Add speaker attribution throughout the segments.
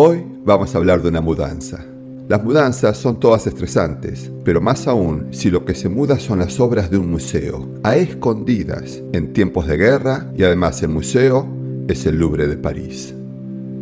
Speaker 1: Hoy vamos a hablar de una mudanza. Las mudanzas son todas estresantes, pero más aún si lo que se muda son las obras de un museo, a escondidas, en tiempos de guerra y además el museo es el Louvre de París.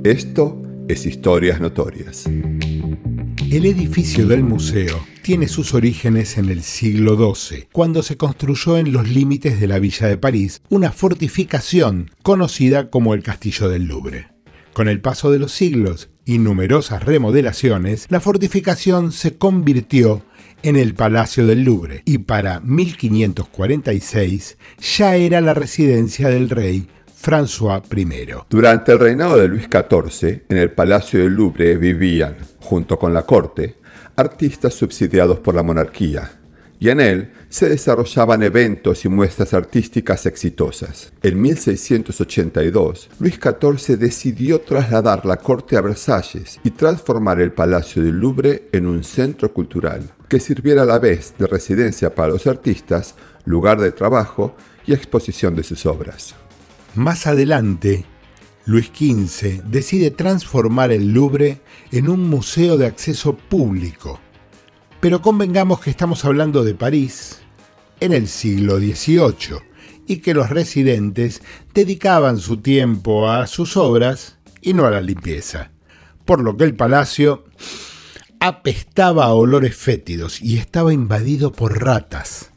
Speaker 1: Esto es Historias Notorias.
Speaker 2: El edificio del museo tiene sus orígenes en el siglo XII, cuando se construyó en los límites de la villa de París una fortificación conocida como el Castillo del Louvre. Con el paso de los siglos y numerosas remodelaciones, la fortificación se convirtió en el Palacio del Louvre y para 1546 ya era la residencia del rey François I.
Speaker 1: Durante el reinado de Luis XIV, en el Palacio del Louvre vivían, junto con la corte, artistas subsidiados por la monarquía, y en él se desarrollaban eventos y muestras artísticas exitosas. En 1682, Luis XIV decidió trasladar la corte a Versalles y transformar el Palacio del Louvre en un centro cultural, que sirviera a la vez de residencia para los artistas, lugar de trabajo y exposición de sus obras.
Speaker 2: Más adelante, Luis XV decide transformar el Louvre en un museo de acceso público. Pero convengamos que estamos hablando de París en el siglo XVIII y que los residentes dedicaban su tiempo a sus obras y no a la limpieza, por lo que el palacio apestaba a olores fétidos y estaba invadido por ratas,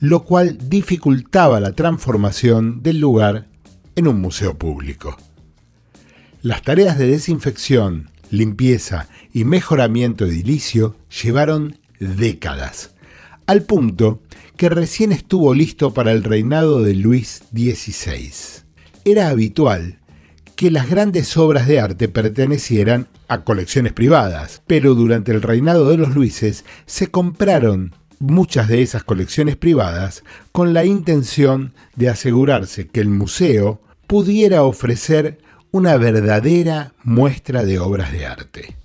Speaker 2: lo cual dificultaba la transformación del lugar en un museo público. Las tareas de desinfección, limpieza y mejoramiento edilicio llevaron décadas, al punto que recién estuvo listo para el reinado de Luis XVI. Era habitual que las grandes obras de arte pertenecieran a colecciones privadas, pero durante el reinado de los Luises se compraron muchas de esas colecciones privadas con la intención de asegurarse que el museo pudiera ofrecer una verdadera muestra de obras de arte.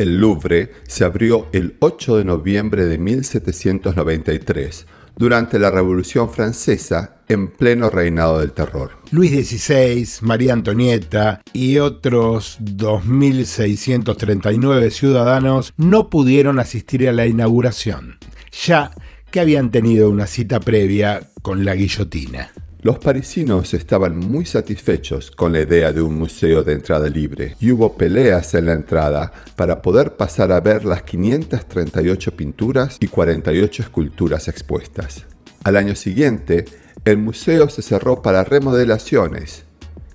Speaker 1: El Louvre se abrió el 8 de noviembre de 1793, durante la Revolución Francesa en pleno reinado del terror.
Speaker 2: Luis XVI, María Antonieta y otros 2.639 ciudadanos no pudieron asistir a la inauguración, ya que habían tenido una cita previa con la guillotina.
Speaker 1: Los parisinos estaban muy satisfechos con la idea de un museo de entrada libre y hubo peleas en la entrada para poder pasar a ver las 538 pinturas y 48 esculturas expuestas. Al año siguiente, el museo se cerró para remodelaciones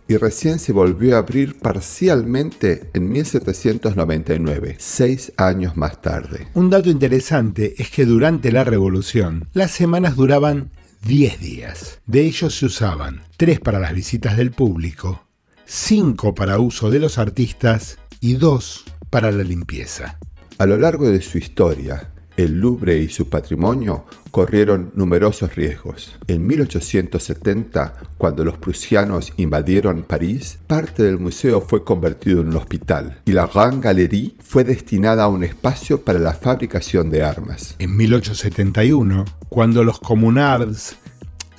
Speaker 1: y recién se volvió a abrir parcialmente en 1799, seis años más tarde.
Speaker 2: Un dato interesante es que durante la Revolución, las semanas duraban 10 días. De ellos se usaban 3 para las visitas del público, 5 para uso de los artistas y 2 para la limpieza.
Speaker 1: A lo largo de su historia, el Louvre y su patrimonio corrieron numerosos riesgos. En 1870, cuando los prusianos invadieron París, parte del museo fue convertido en un hospital y la Grande Galerie fue destinada a un espacio para la fabricación de armas.
Speaker 2: En 1871, cuando los comunards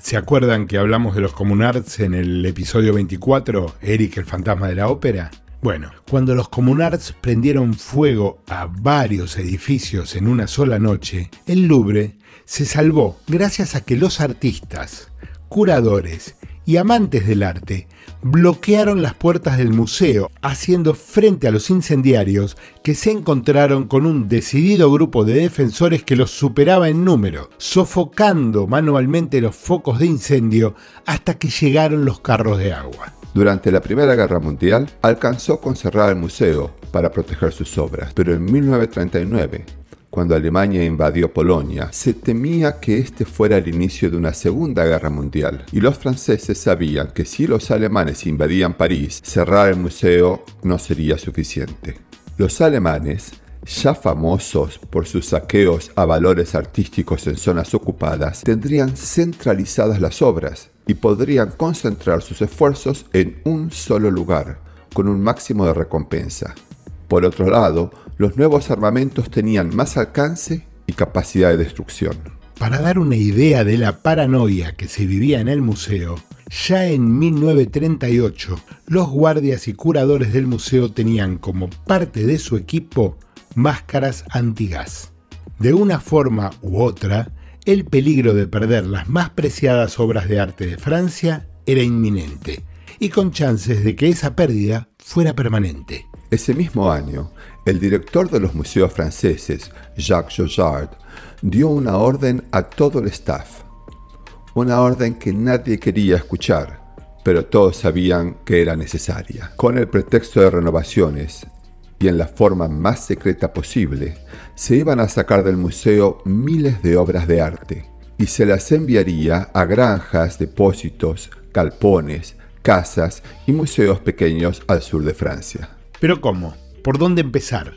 Speaker 2: ¿Se acuerdan que hablamos de los comunards en el episodio 24, Eric el fantasma de la ópera? Bueno, cuando los comunards prendieron fuego a varios edificios en una sola noche, el Louvre se salvó gracias a que los artistas, curadores y amantes del arte bloquearon las puertas del museo, haciendo frente a los incendiarios que se encontraron con un decidido grupo de defensores que los superaba en número, sofocando manualmente los focos de incendio hasta que llegaron los carros de agua.
Speaker 1: Durante la Primera Guerra Mundial alcanzó con cerrar el museo para proteger sus obras, pero en 1939 cuando Alemania invadió Polonia, se temía que este fuera el inicio de una Segunda Guerra Mundial, y los franceses sabían que si los alemanes invadían París, cerrar el museo no sería suficiente. Los alemanes ya famosos por sus saqueos a valores artísticos en zonas ocupadas, tendrían centralizadas las obras y podrían concentrar sus esfuerzos en un solo lugar, con un máximo de recompensa. Por otro lado, los nuevos armamentos tenían más alcance y capacidad de destrucción.
Speaker 2: Para dar una idea de la paranoia que se vivía en el museo, Ya en 1938, los guardias y curadores del museo tenían como parte de su equipo máscaras antigas. De una forma u otra, el peligro de perder las más preciadas obras de arte de Francia era inminente, y con chances de que esa pérdida fuera permanente.
Speaker 1: Ese mismo año, el director de los museos franceses, Jacques Jojard, dio una orden a todo el staff. Una orden que nadie quería escuchar, pero todos sabían que era necesaria. Con el pretexto de renovaciones y en la forma más secreta posible, se iban a sacar del museo miles de obras de arte y se las enviaría a granjas, depósitos, galpones, casas y museos pequeños al sur de Francia.
Speaker 2: Pero ¿cómo? ¿Por dónde empezar?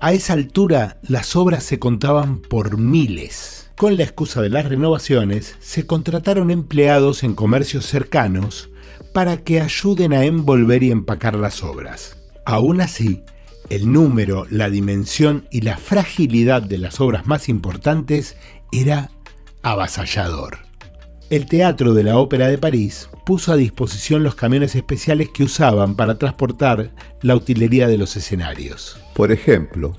Speaker 2: A esa altura las obras se contaban por miles. Con la excusa de las renovaciones, se contrataron empleados en comercios cercanos para que ayuden a envolver y empacar las obras. Aún así, el número, la dimensión y la fragilidad de las obras más importantes era avasallador. El Teatro de la Ópera de París puso a disposición los camiones especiales que usaban para transportar la utilería de los escenarios.
Speaker 1: Por ejemplo,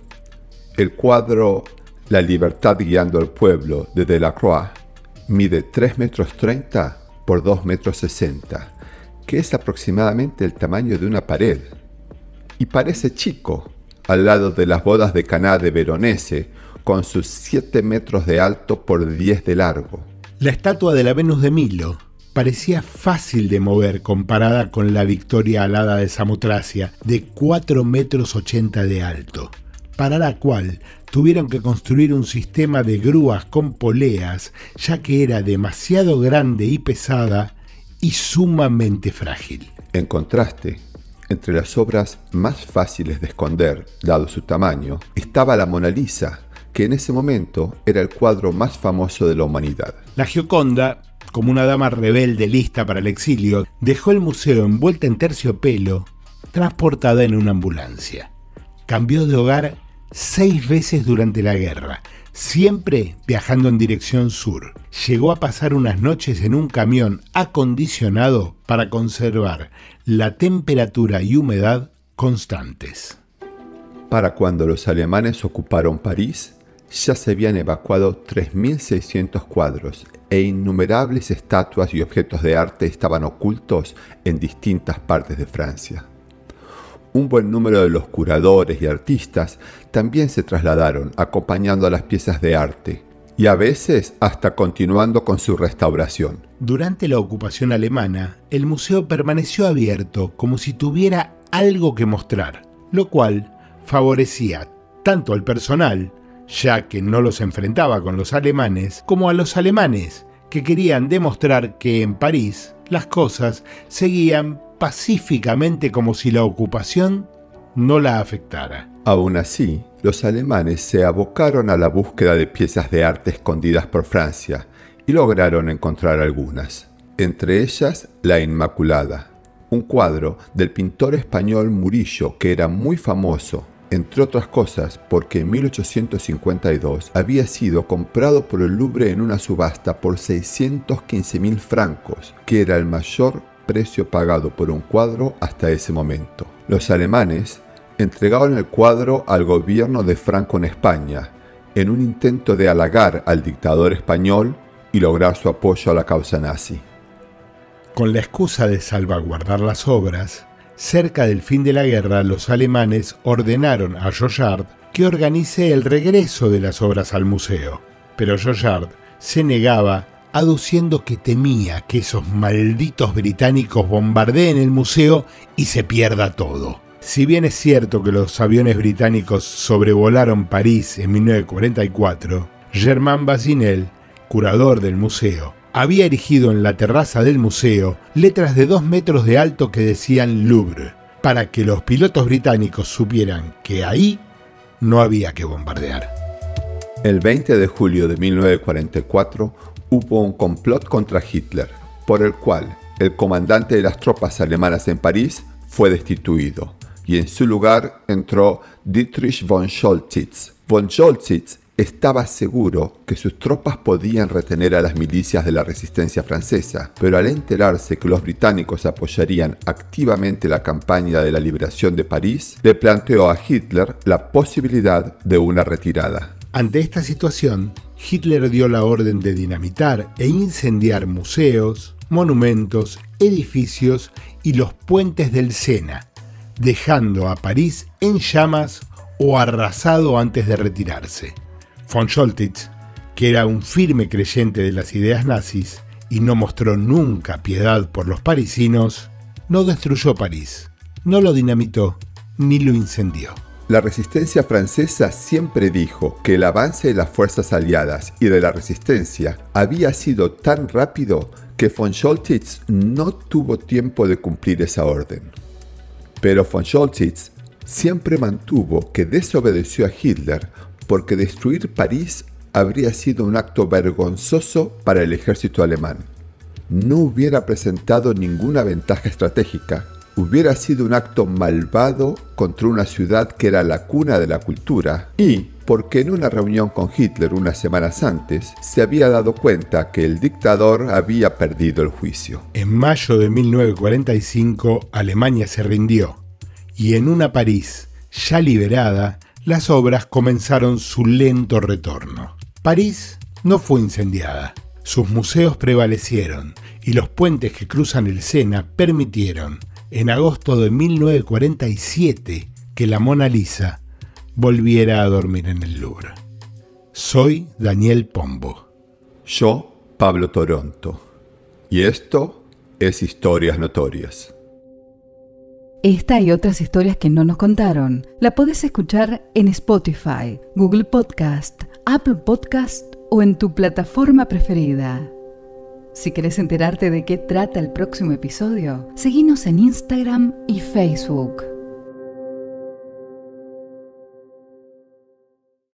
Speaker 1: el cuadro La libertad guiando al pueblo de Delacroix mide 3 metros 30 por 2 metros 60, que es aproximadamente el tamaño de una pared. Y parece chico al lado de las bodas de Caná de Veronese, con sus 7 metros de alto por 10 de largo.
Speaker 2: La estatua de la Venus de Milo parecía fácil de mover comparada con la Victoria alada de Samotracia, de 4 metros 80 de alto, para la cual tuvieron que construir un sistema de grúas con poleas, ya que era demasiado grande y pesada y sumamente frágil.
Speaker 1: En contraste, entre las obras más fáciles de esconder, dado su tamaño, estaba la Mona Lisa, que en ese momento era el cuadro más famoso de la humanidad.
Speaker 2: La Gioconda como una dama rebelde lista para el exilio, dejó el museo envuelta en terciopelo, transportada en una ambulancia. Cambió de hogar seis veces durante la guerra, siempre viajando en dirección sur. Llegó a pasar unas noches en un camión acondicionado para conservar la temperatura y humedad constantes.
Speaker 1: Para cuando los alemanes ocuparon París, ya se habían evacuado 3.600 cuadros e innumerables estatuas y objetos de arte estaban ocultos en distintas partes de Francia. Un buen número de los curadores y artistas también se trasladaron acompañando a las piezas de arte y a veces hasta continuando con su restauración.
Speaker 2: Durante la ocupación alemana, el museo permaneció abierto como si tuviera algo que mostrar, lo cual favorecía tanto al personal ya que no los enfrentaba con los alemanes, como a los alemanes, que querían demostrar que en París las cosas seguían pacíficamente como si la ocupación no la afectara.
Speaker 1: Aún así, los alemanes se abocaron a la búsqueda de piezas de arte escondidas por Francia y lograron encontrar algunas, entre ellas La Inmaculada, un cuadro del pintor español Murillo que era muy famoso entre otras cosas porque en 1852 había sido comprado por el Louvre en una subasta por 615 mil francos, que era el mayor precio pagado por un cuadro hasta ese momento. Los alemanes entregaron el cuadro al gobierno de Franco en España, en un intento de halagar al dictador español y lograr su apoyo a la causa nazi.
Speaker 2: Con la excusa de salvaguardar las obras, Cerca del fin de la guerra, los alemanes ordenaron a Joyard que organice el regreso de las obras al museo, pero Joyard se negaba aduciendo que temía que esos malditos británicos bombardeen el museo y se pierda todo. Si bien es cierto que los aviones británicos sobrevolaron París en 1944, Germain Bazinel, curador del museo, había erigido en la terraza del museo letras de dos metros de alto que decían Louvre, para que los pilotos británicos supieran que ahí no había que bombardear.
Speaker 1: El 20 de julio de 1944 hubo un complot contra Hitler, por el cual el comandante de las tropas alemanas en París fue destituido y en su lugar entró Dietrich von Scholzitz. Von Scholzitz estaba seguro que sus tropas podían retener a las milicias de la resistencia francesa, pero al enterarse que los británicos apoyarían activamente la campaña de la liberación de París, le planteó a Hitler la posibilidad de una retirada.
Speaker 2: Ante esta situación, Hitler dio la orden de dinamitar e incendiar museos, monumentos, edificios y los puentes del Sena, dejando a París en llamas o arrasado antes de retirarse. Von Scholtitz, que era un firme creyente de las ideas nazis y no mostró nunca piedad por los parisinos, no destruyó París, no lo dinamitó ni lo incendió.
Speaker 1: La resistencia francesa siempre dijo que el avance de las fuerzas aliadas y de la resistencia había sido tan rápido que von Scholtitz no tuvo tiempo de cumplir esa orden. Pero von Scholtitz siempre mantuvo que desobedeció a Hitler porque destruir París habría sido un acto vergonzoso para el ejército alemán. No hubiera presentado ninguna ventaja estratégica hubiera sido un acto malvado contra una ciudad que era la cuna de la cultura y porque en una reunión con Hitler unas semanas antes se había dado cuenta que el dictador había perdido el juicio.
Speaker 2: En mayo de 1945 Alemania se rindió y en una París ya liberada las obras comenzaron su lento retorno. París no fue incendiada, sus museos prevalecieron y los puentes que cruzan el Sena permitieron en agosto de 1947 que la Mona Lisa volviera a dormir en el Louvre. Soy Daniel Pombo.
Speaker 1: Yo, Pablo Toronto. Y esto es Historias Notorias.
Speaker 3: Esta y otras historias que no nos contaron la podés escuchar en Spotify, Google Podcast, Apple Podcast o en tu plataforma preferida. Si querés enterarte de qué trata el próximo episodio, seguinos en Instagram y Facebook.